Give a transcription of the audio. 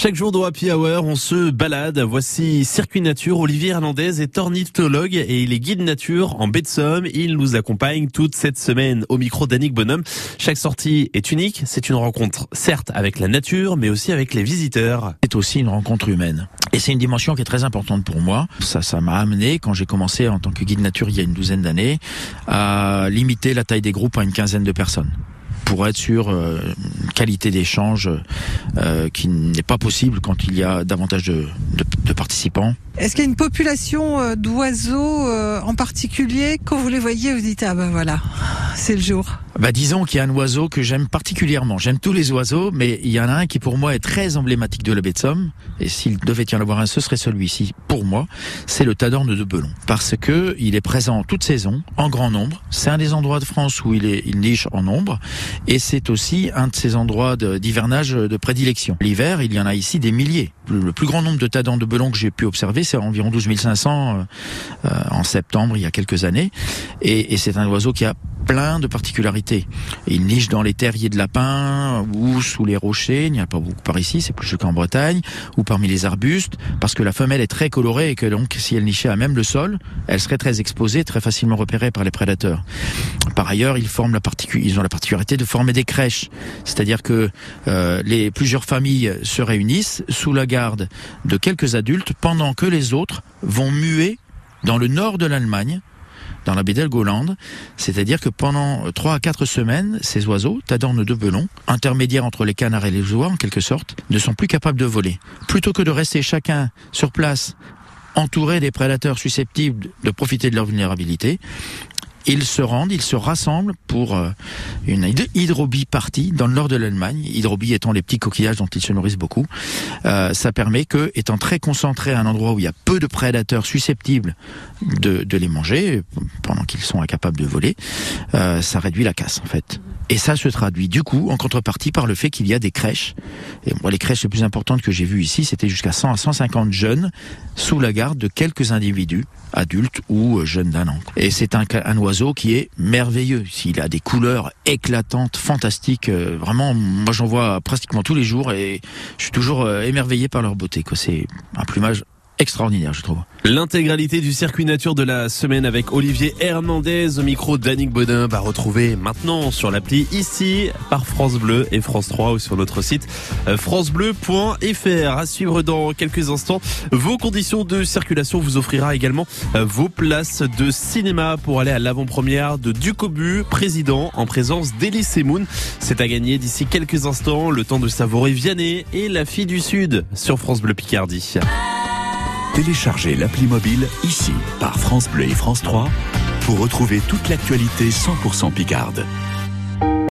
Chaque jour dans Happy Hour, on se balade. Voici Circuit Nature. Olivier Hernandez est ornithologue et il est guide nature en baie de Somme. Il nous accompagne toute cette semaine au micro d'Annick Bonhomme. Chaque sortie est unique. C'est une rencontre, certes, avec la nature, mais aussi avec les visiteurs. C'est aussi une rencontre humaine. Et c'est une dimension qui est très importante pour moi. Ça, ça m'a amené, quand j'ai commencé en tant que guide nature il y a une douzaine d'années, à limiter la taille des groupes à une quinzaine de personnes pour être sur euh, une qualité d'échange euh, qui n'est pas possible quand il y a davantage de, de, de participants. Est-ce qu'il y a une population euh, d'oiseaux en particulier? Quand vous les voyez, vous dites ah ben voilà, c'est le jour. Bah disons qu'il y a un oiseau que j'aime particulièrement. J'aime tous les oiseaux, mais il y en a un qui pour moi est très emblématique de la baie de Somme. Et s'il devait y en avoir un, ce serait celui-ci. Pour moi, c'est le tadorne de Belon, parce que il est présent toute saison, en grand nombre. C'est un des endroits de France où il est il niche en nombre, et c'est aussi un de ces endroits d'hivernage de, de, prédilection. L'hiver, il y en a ici des milliers. Le, plus grand nombre de tadornes de Belon que j'ai pu observer, c'est environ 12 500 euh, en septembre il y a quelques années, et c'est un oiseau qui a plein de particularités. Il niche dans les terriers de lapins ou sous les rochers, il n'y a pas beaucoup par ici, c'est plus le cas en Bretagne, ou parmi les arbustes, parce que la femelle est très colorée et que donc si elle nichait à même le sol, elle serait très exposée, très facilement repérée par les prédateurs. Par ailleurs, ils, forment la ils ont la particularité de former des crèches, c'est-à-dire que euh, les plusieurs familles se réunissent sous la garde de quelques adultes pendant que les autres vont muer dans le nord de l'Allemagne dans la baie c'est-à-dire que pendant 3 à 4 semaines, ces oiseaux, tadornes de belon, intermédiaires entre les canards et les oies en quelque sorte, ne sont plus capables de voler. Plutôt que de rester chacun sur place, entouré des prédateurs susceptibles de profiter de leur vulnérabilité, ils se rendent, ils se rassemblent pour euh, une hydrobie partie dans le nord de l'Allemagne. Hydrobie étant les petits coquillages dont ils se nourrissent beaucoup. Euh, ça permet que, étant très concentrés à un endroit où il y a peu de prédateurs susceptibles de, les manger, pendant qu'ils sont incapables de voler, euh, ça réduit la casse en fait. Et ça se traduit du coup en contrepartie par le fait qu'il y a des crèches. Et moi, les crèches les plus importantes que j'ai vues ici, c'était jusqu'à 100 à 150 jeunes sous la garde de quelques individus, adultes ou jeunes d'un an. Et c'est un oiseau qui est merveilleux. Il a des couleurs éclatantes, fantastiques. Euh, vraiment, moi j'en vois pratiquement tous les jours et je suis toujours euh, émerveillé par leur beauté. C'est un plumage extraordinaire, je trouve. L'intégralité du circuit nature de la semaine avec Olivier Hernandez au micro d'Annick Baudin va retrouver maintenant sur l'appli ici par France Bleu et France 3 ou sur notre site euh, francebleu.fr. À suivre dans quelques instants. Vos conditions de circulation vous offrira également euh, vos places de cinéma pour aller à l'avant-première de Ducobu, président en présence d'Elie Semoun. C'est à gagner d'ici quelques instants. Le temps de savourer Vianney et la fille du Sud sur France Bleu Picardie. Téléchargez l'appli mobile ici par France Bleu et France 3 pour retrouver toute l'actualité 100% Picarde.